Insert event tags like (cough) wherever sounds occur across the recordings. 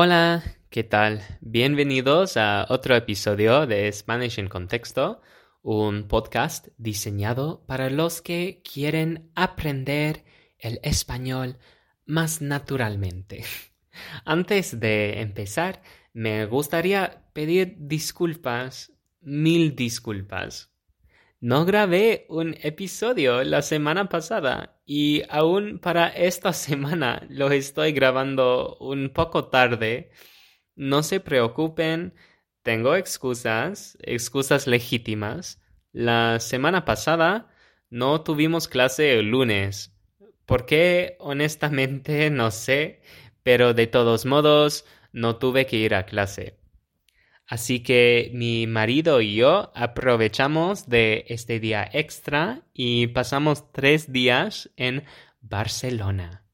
Hola, ¿qué tal? Bienvenidos a otro episodio de Spanish en Contexto, un podcast diseñado para los que quieren aprender el español más naturalmente. (laughs) Antes de empezar, me gustaría pedir disculpas, mil disculpas. No grabé un episodio la semana pasada y aún para esta (laughs) semana lo estoy grabando un poco tarde. No se preocupen, tengo excusas, excusas legítimas. La semana pasada no tuvimos clase el lunes. ¿Por qué? Honestamente (laughs) no sé, pero de todos modos no tuve que ir a clase. Así que mi marido y yo aprovechamos de este día extra y pasamos tres días en Barcelona.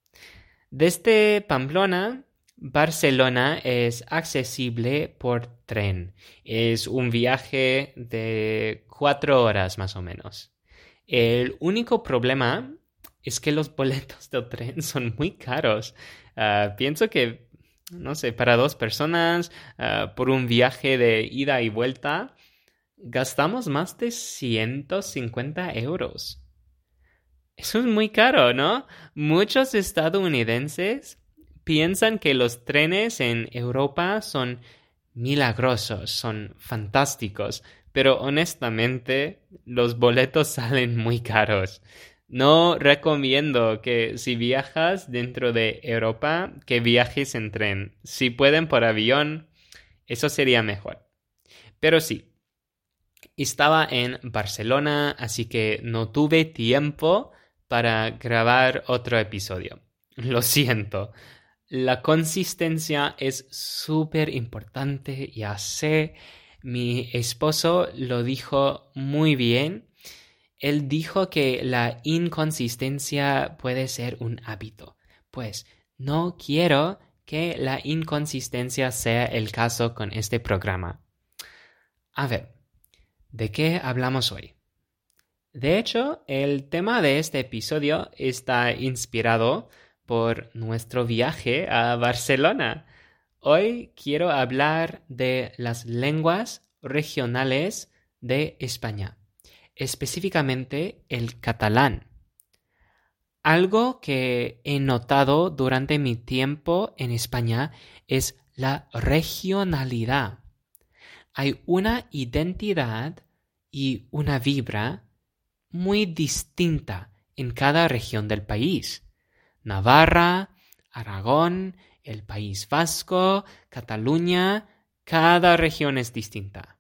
Desde Pamplona, Barcelona es accesible por tren. Es un viaje de cuatro horas más o menos. El único problema es que los (laughs) boletos del tren son muy caros. Ah, pienso que no sé, para dos personas, ah, por un viaje de ida y vuelta, gastamos más de 150 euros. Eso es muy caro, ¿no? Muchos estadounidenses piensan que los trenes en Europa son milagrosos, son fantásticos, pero honestamente los boletos (laughs) salen muy caros. No recomiendo que si viajas dentro de Europa, que viajes en tren. Si pueden por avión, eso sería mejor. Pero sí, estaba en Barcelona, así que no tuve tiempo para grabar otro episodio. (laughs) Lo siento. La consistencia es súper importante, ya sé. Mi esposo lo dijo muy bien él dijo que la inconsistencia puede ser un hábito. Pues no quiero que la inconsistencia sea el caso con este programa. A ver, ¿de qué hablamos hoy? De hecho, el tema de este episodio está inspirado por nuestro viaje a Barcelona. Hoy quiero hablar de las lenguas regionales de España específicamente el catalán. Algo que he notado durante mi tiempo en España es la regionalidad. Hay una identidad y una vibra muy distinta en cada región del país. Navarra, Aragón, el País Vasco, Cataluña, cada región es distinta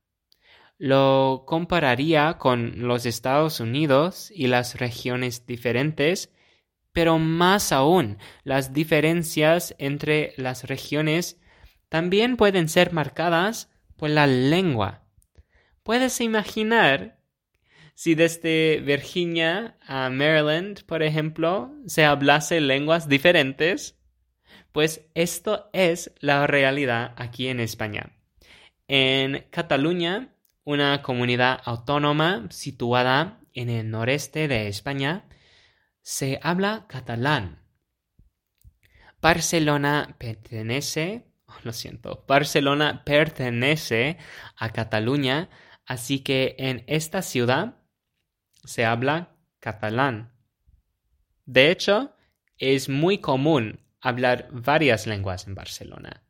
lo compararía con los Estados Unidos y las regiones diferentes, pero más aún, las diferencias entre las regiones también pueden ser marcadas por la lengua. Puedes imaginar si desde Virginia a Maryland, por ejemplo, se hablase lenguas diferentes, pues esto es la realidad aquí en España. En Cataluña una comunidad autónoma situada en el noreste de España, se habla catalán. Barcelona pertenece, oh, lo siento, Barcelona pertenece a Cataluña, así que en esta ciudad se habla catalán. De hecho, es muy común hablar varias lenguas en Barcelona.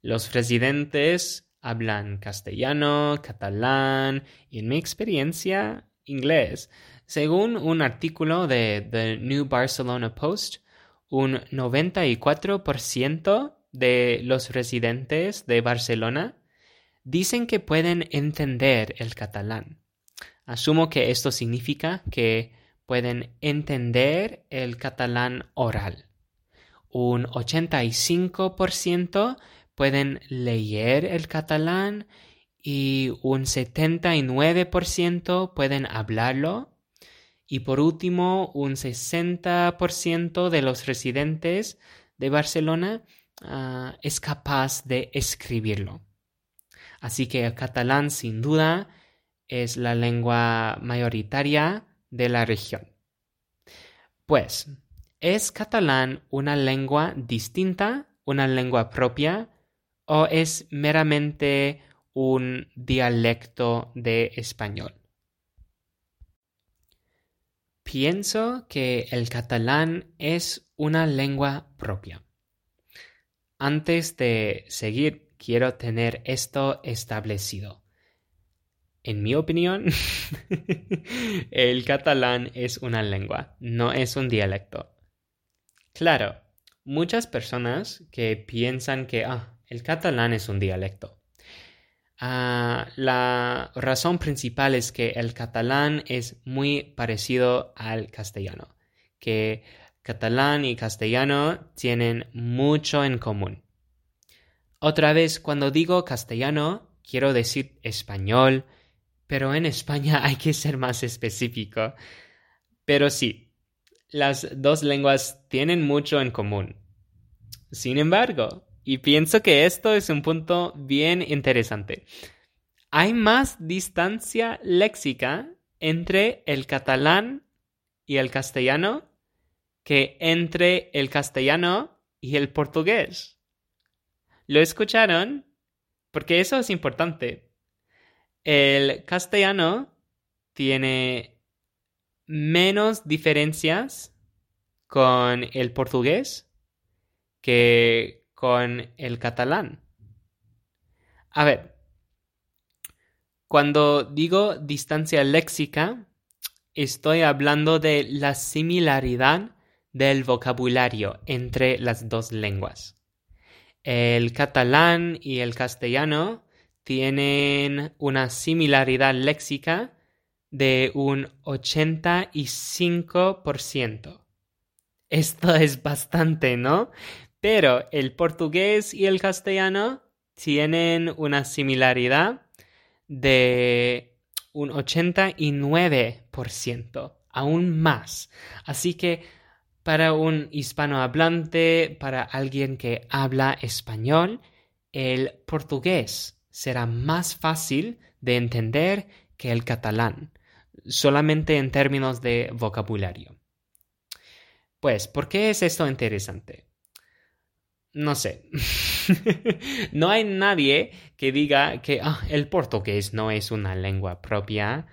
Los residentes hablan castellano, catalán y en mi experiencia inglés. Según un artículo de The New Barcelona Post, un 94% de los residentes de Barcelona dicen que pueden entender el catalán. Asumo que esto significa que pueden entender el catalán oral. Un 85% pueden leer el catalán y un 79% pueden hablarlo. Y por último, un 60% de los residentes de Barcelona ah, es capaz de escribirlo. Así que el catalán sin duda es la lengua mayoritaria de la región. Pues, ¿es catalán una lengua distinta, una lengua propia o es meramente un dialecto de español? Pienso que el catalán es una lengua propia. Antes de seguir, quiero tener esto establecido. En mi opinión, (laughs) el catalán es una lengua, no es un dialecto. Claro, muchas personas que piensan que ah, el catalán es un dialecto. Ah, la razón principal es que el catalán es muy parecido al castellano, que catalán y castellano tienen mucho en común. Otra vez, cuando digo castellano, quiero decir español, pero en España (laughs) hay que ser más específico. Pero sí, las dos lenguas tienen mucho en común. Sin embargo, y pienso que esto es un punto bien interesante, hay más distancia léxica entre el catalán y el castellano que entre el castellano y el portugués. ¿Lo escucharon? Porque eso es importante. El castellano tiene menos diferencias con el portugués que con el catalán. A ver, cuando digo distancia léxica, estoy hablando de la similaridad del vocabulario entre las dos lenguas. El catalán y el castellano tienen una similaridad léxica de un 85%. Esto es bastante, ¿no? Pero el portugués y el castellano tienen una similaridad de un 89%, aún más. Así que para un hispanohablante, para alguien que habla español, el portugués será más fácil de entender que el catalán, solamente en términos de vocabulario. Pues, ¿por qué es esto interesante? No sé. (laughs) no hay nadie que diga que ah, el portugués no es una lengua propia.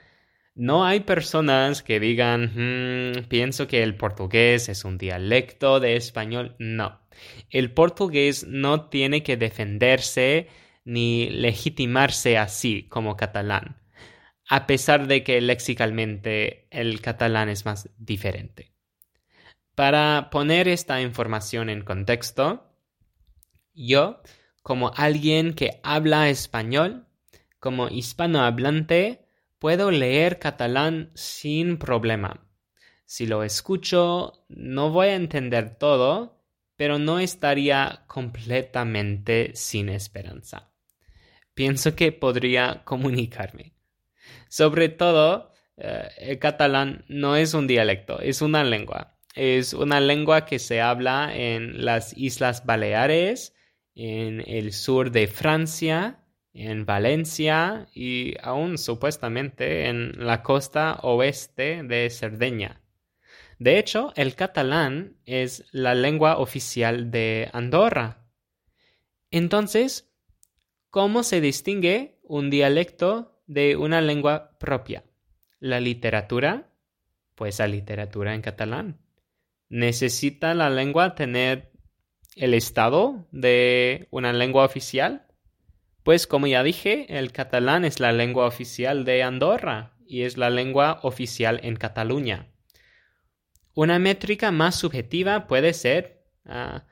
No hay personas que digan, hmm, pienso que el portugués es un dialecto de español. No. El portugués no tiene que defenderse ni legitimarse así como catalán, a pesar de que lexicalmente el catalán es más diferente. Para poner esta información en contexto, yo, como alguien que habla español, como hispanohablante, puedo leer catalán sin problema. Si lo escucho, no voy a entender todo, pero no estaría completamente sin esperanza pienso que podría comunicarme. Sobre todo, eh, el catalán no es un dialecto, es una lengua. Es una lengua que se habla en las Islas Baleares, en el sur de Francia, en Valencia y aún supuestamente en la costa oeste de Cerdeña. De hecho, el catalán es la lengua oficial de Andorra. Entonces, ¿Cómo se distingue un dialecto de una lengua propia? La literatura, pues la literatura en catalán. ¿Necesita la lengua tener el estado de una lengua oficial? Pues como ya dije, el catalán es la lengua oficial de Andorra y es la lengua oficial en Cataluña. Una métrica más subjetiva puede ser ah,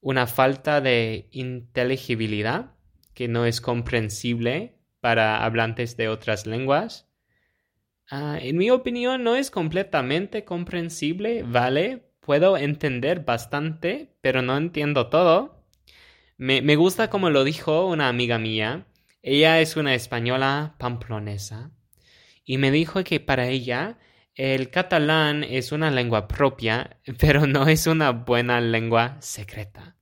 una falta de inteligibilidad que no es comprensible para hablantes de otras lenguas. Ah, en mi opinión, no es completamente comprensible, ¿vale? Puedo entender bastante, pero no entiendo todo. Me, me gusta como lo dijo una amiga mía. Ella es una española pamplonesa y me dijo que para ella el catalán es una lengua propia, (laughs) pero no es una buena lengua secreta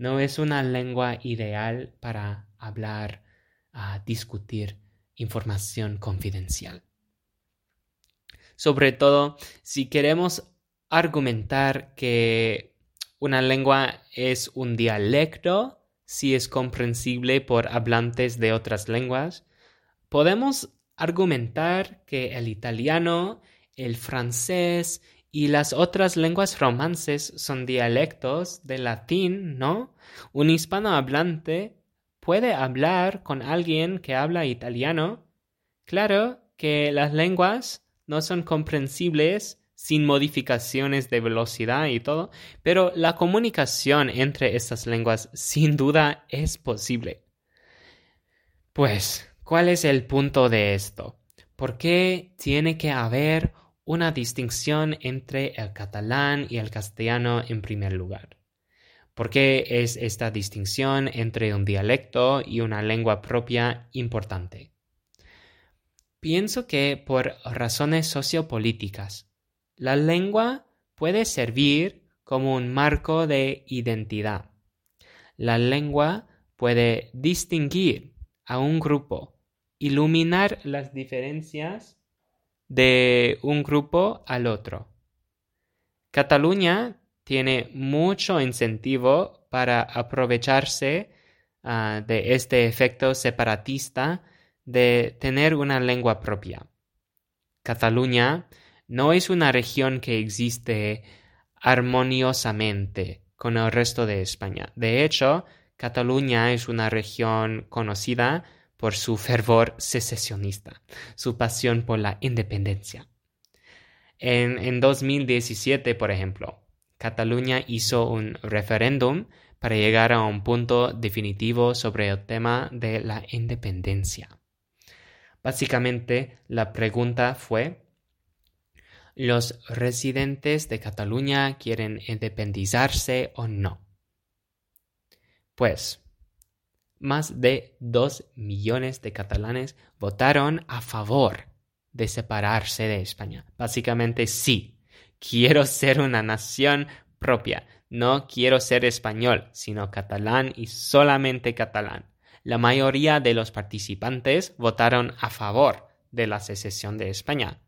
no es una lengua ideal para hablar, a discutir información confidencial. Sobre todo, si queremos argumentar que una lengua es un dialecto, si es comprensible por hablantes de otras lenguas, podemos argumentar que el italiano, el francés y las otras lenguas romances son dialectos del latín, ¿no? Un hispanohablante puede hablar con alguien que habla italiano. Claro que las lenguas no son comprensibles sin modificaciones de velocidad y todo, pero la comunicación entre estas lenguas sin duda es posible. Pues, ¿cuál es el punto de esto? ¿Por qué tiene que haber una distinción entre el catalán y el castellano en primer lugar? ¿Por qué es esta distinción entre un dialecto y una lengua propia importante? Pienso que por razones sociopolíticas, la lengua puede servir como un marco de identidad. La lengua puede distinguir a un grupo, iluminar las diferencias de un grupo al otro. Cataluña tiene mucho incentivo para aprovecharse ah, de este efecto separatista de tener una lengua propia. Cataluña no es una región que existe armoniosamente con el resto de España. De hecho, Cataluña es una región conocida por su fervor secesionista, su pasión por la independencia. En, en 2017, por ejemplo, Cataluña hizo un referéndum para llegar a un punto definitivo sobre el tema de la independencia. Básicamente, la pregunta fue los residentes de Cataluña quieren independizarse o no. Pues, más de dos millones de catalanes votaron a favor de separarse de España. Básicamente sí, quiero ser una nación propia. No quiero ser español, sino catalán y solamente catalán. La mayoría de los participantes votaron a favor de la secesión de España.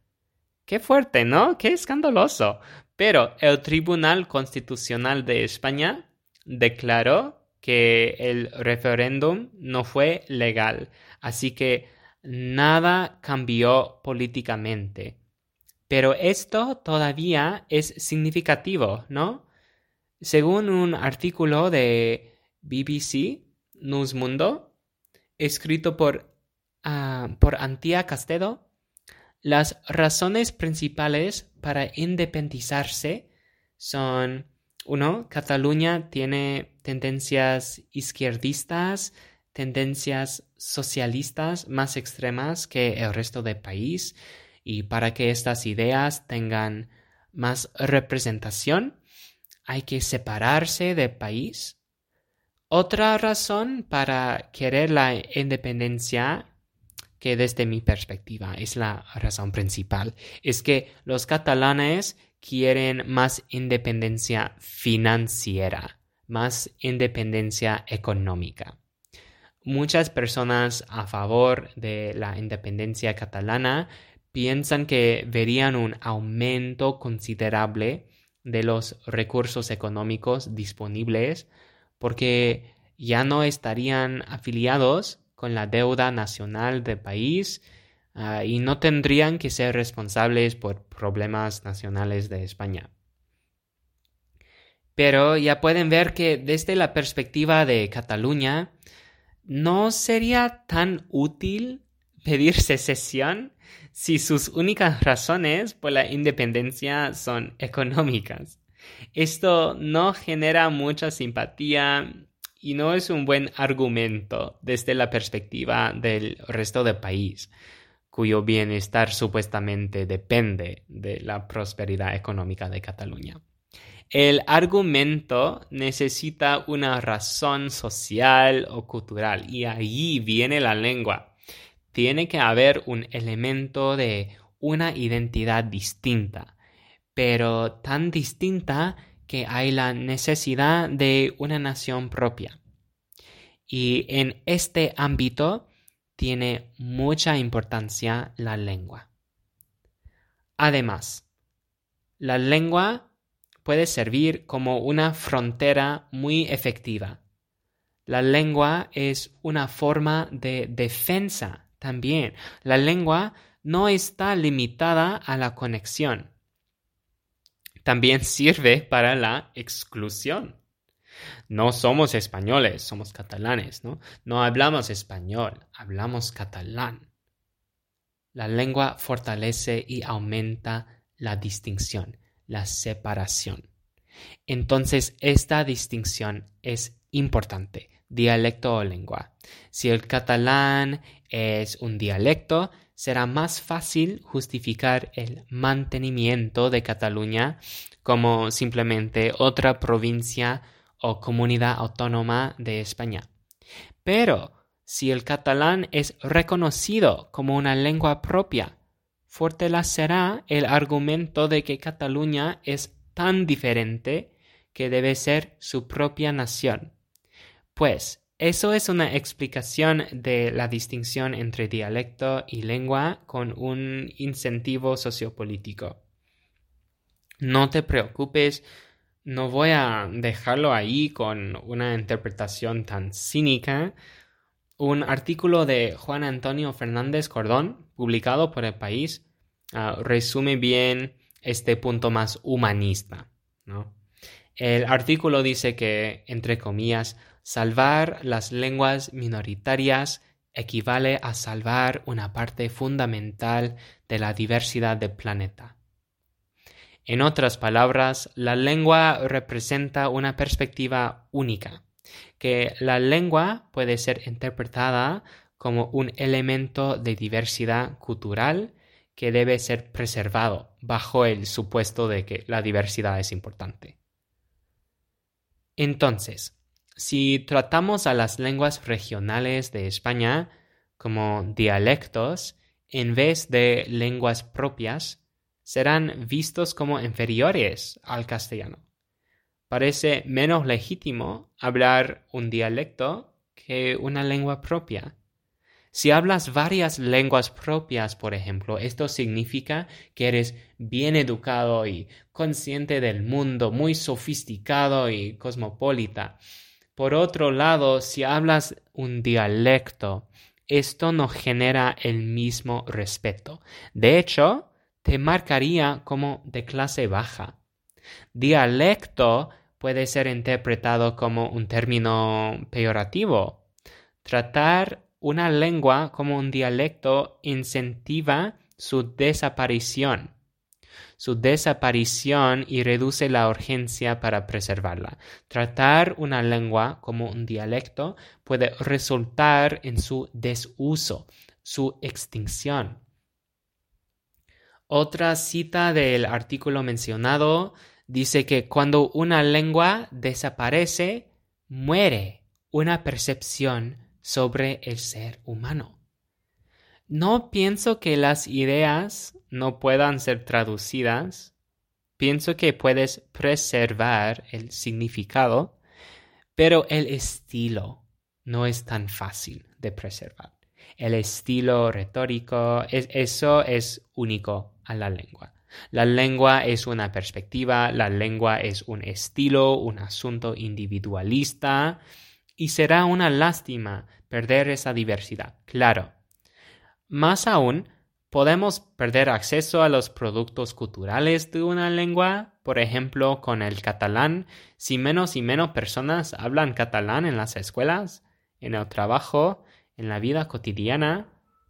Qué fuerte, ¿no? Qué escandaloso. Pero el Tribunal Constitucional de España declaró que el referéndum no fue legal, así que nada cambió políticamente. Pero esto todavía es significativo, ¿no? Según un artículo de BBC News Mundo, escrito por, uh, por Antía Castedo, las razones principales para independizarse son, uno, Cataluña tiene tendencias izquierdistas, tendencias socialistas más extremas que el resto del país y para que estas ideas tengan más representación hay que separarse del país. Otra razón para querer la independencia que desde mi perspectiva es la razón principal, es que los catalanes quieren más independencia financiera, más independencia económica. Muchas personas a favor de la independencia catalana piensan que verían un aumento considerable de los recursos económicos disponibles porque ya no estarían afiliados con la deuda nacional del país ah, y no tendrían que ser responsables por problemas nacionales de España. Pero ya pueden ver que desde la perspectiva de Cataluña, no sería tan útil pedir secesión si sus únicas razones por la independencia son económicas. Esto no genera mucha simpatía y no es un buen argumento desde la perspectiva del resto del país, cuyo bienestar supuestamente depende de la prosperidad económica de Cataluña. El argumento necesita una razón social o cultural y ahí viene la lengua. Tiene que haber un elemento de una identidad distinta, pero tan distinta que hay la necesidad de una nación propia. Y en este ámbito tiene mucha importancia la lengua. Además, la lengua puede servir como una frontera muy efectiva. La lengua es una forma de defensa también. La lengua no está limitada a la conexión. También sirve para la exclusión. No somos españoles, somos catalanes, ¿no? No hablamos español, hablamos catalán. La lengua fortalece y aumenta la distinción, la separación. Entonces, esta distinción es importante, dialecto o lengua. Si el catalán es un dialecto, será más fácil justificar el mantenimiento de Cataluña como simplemente otra provincia o comunidad autónoma de España. Pero si el catalán es reconocido como una lengua propia, fortalecerá el argumento de que Cataluña es tan diferente que debe ser su propia nación. Pues eso es una explicación de la distinción entre dialecto y lengua con un incentivo sociopolítico. No te preocupes no voy a dejarlo ahí con una interpretación tan cínica. Un artículo de Juan Antonio Fernández Cordón, publicado por El País, ah, resume bien este punto más humanista. El artículo dice que, entre comillas, salvar las lenguas minoritarias equivale a salvar una parte fundamental de la diversidad del planeta. En otras palabras, la lengua representa una perspectiva única, que la lengua puede ser interpretada como un elemento de diversidad cultural que debe ser preservado bajo el supuesto de que la diversidad es importante. Entonces, si tratamos a las lenguas regionales de España como dialectos en vez de lenguas propias, serán vistos como inferiores al castellano. Parece menos legítimo hablar un dialecto que una lengua propia. Si hablas varias lenguas propias, por ejemplo, esto significa que eres bien educado y consciente del mundo, muy sofisticado y cosmopolita. Por otro lado, si hablas un dialecto, esto no genera el mismo respeto. De hecho, te marcaría como de clase baja. Dialecto puede ser interpretado como un término peyorativo. Tratar una lengua como un dialecto incentiva su desaparición. Su desaparición y reduce la urgencia para preservarla. Tratar una lengua como un dialecto puede resultar en su desuso, su extinción. Otra cita del artículo mencionado dice que cuando una lengua desaparece, muere una percepción sobre el ser humano. No pienso que las ideas no puedan ser traducidas, pienso que puedes preservar el significado, pero el estilo no es tan fácil de preservar. El estilo retórico, eso es único a la lengua. La lengua es una perspectiva, la lengua es un estilo, un asunto individualista y será una lástima perder esa diversidad, claro. Más aún, podemos perder acceso a los productos culturales de una lengua, por ejemplo, con el catalán, si menos y menos personas hablan catalán en las escuelas, en el trabajo, en la vida cotidiana,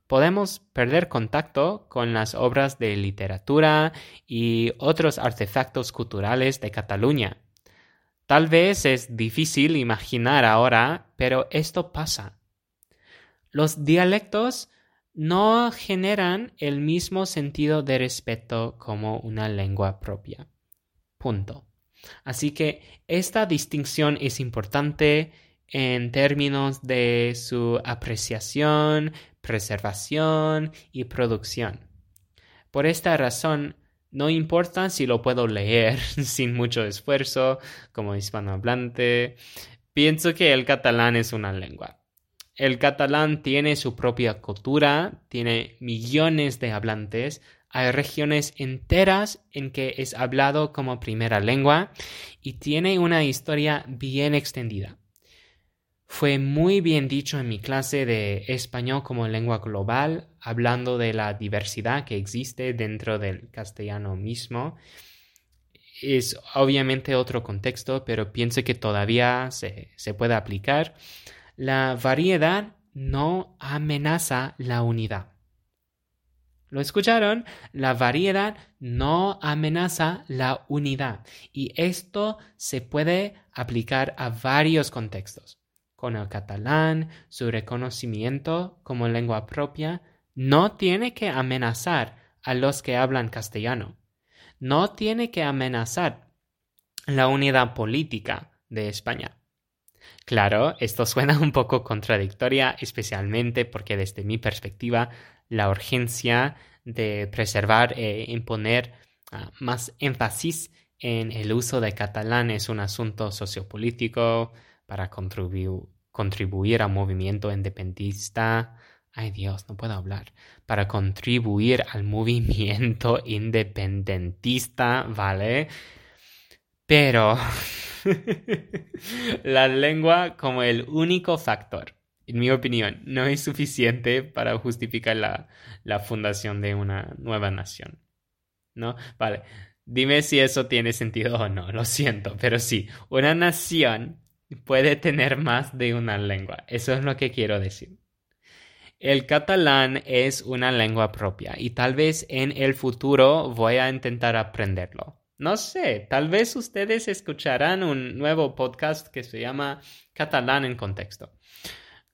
podemos perder contacto con las obras de literatura y otros artefactos culturales de Cataluña. Tal vez es difícil imaginar ahora, pero esto pasa. Los dialectos no generan el mismo sentido de respeto como una lengua propia. Punto. Así que esta distinción es importante en términos de su apreciación, preservación y producción. Por esta razón, no importa si lo puedo leer (laughs) sin mucho esfuerzo como hispanohablante, pienso que el catalán es una lengua. El catalán tiene su propia cultura, tiene millones de hablantes, hay regiones enteras en que es hablado como primera lengua y tiene una historia bien extendida. fue muy bien dicho en mi clase de español como lengua global, hablando de la diversidad que existe dentro del castellano mismo. Es obviamente otro contexto, pero pienso que todavía se, se puede aplicar. La variedad no amenaza la unidad. ¿Lo escucharon? La variedad no amenaza la unidad y esto se puede aplicar a varios contextos. Con el catalán, su reconocimiento como lengua propia no tiene que amenazar a los que hablan castellano. No tiene que amenazar la unidad política de España. Claro, esto suena un poco contradictoria, especialmente porque desde mi perspectiva la urgencia de preservar e imponer ah, más énfasis en el uso de catalán es un asunto sociopolítico para contribuir al movimiento independentista. Ay Dios, no puedo hablar. Para contribuir al (laughs) movimiento independentista, ¿vale? Pero (laughs) la lengua como el único factor en mi opinión, no es suficiente para justificar la, fundación de una nueva nación. ¿No? Vale. Dime si eso tiene sentido o no, lo siento, pero sí, una nación puede tener más de una lengua. Eso es lo que quiero decir. El catalán es una lengua propia y tal vez en el futuro voy a intentar aprenderlo. No sé, tal vez ustedes escucharán un nuevo podcast que se llama Catalán en Contexto.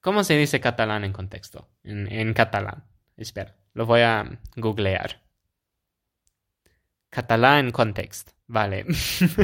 ¿Cómo se dice catalán en contexto? En, catalán. Espera, lo voy a googlear. Catalán en contexto. Vale.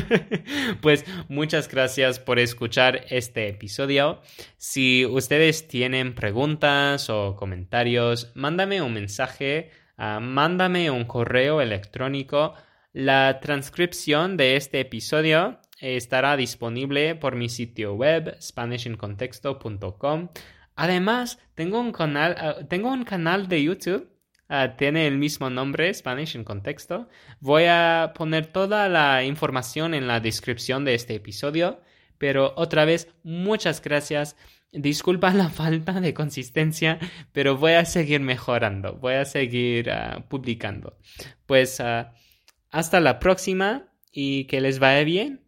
(laughs) pues muchas gracias por escuchar este episodio. Si ustedes tienen preguntas o comentarios, mándame un mensaje, ah, mándame un correo electrónico. La transcripción de este episodio estará disponible por mi sitio web spanishincontexto.com. Además, tengo un canal, ah, tengo un canal de YouTube. Ah, tiene el mismo nombre, Spanish en Contexto. Voy a poner toda la información en la descripción de este episodio. Pero otra vez, muchas gracias. Disculpa la (laughs) falta de consistencia, pero voy a seguir mejorando. Voy a seguir ah, publicando. Pues hasta la próxima y que les vaya bien.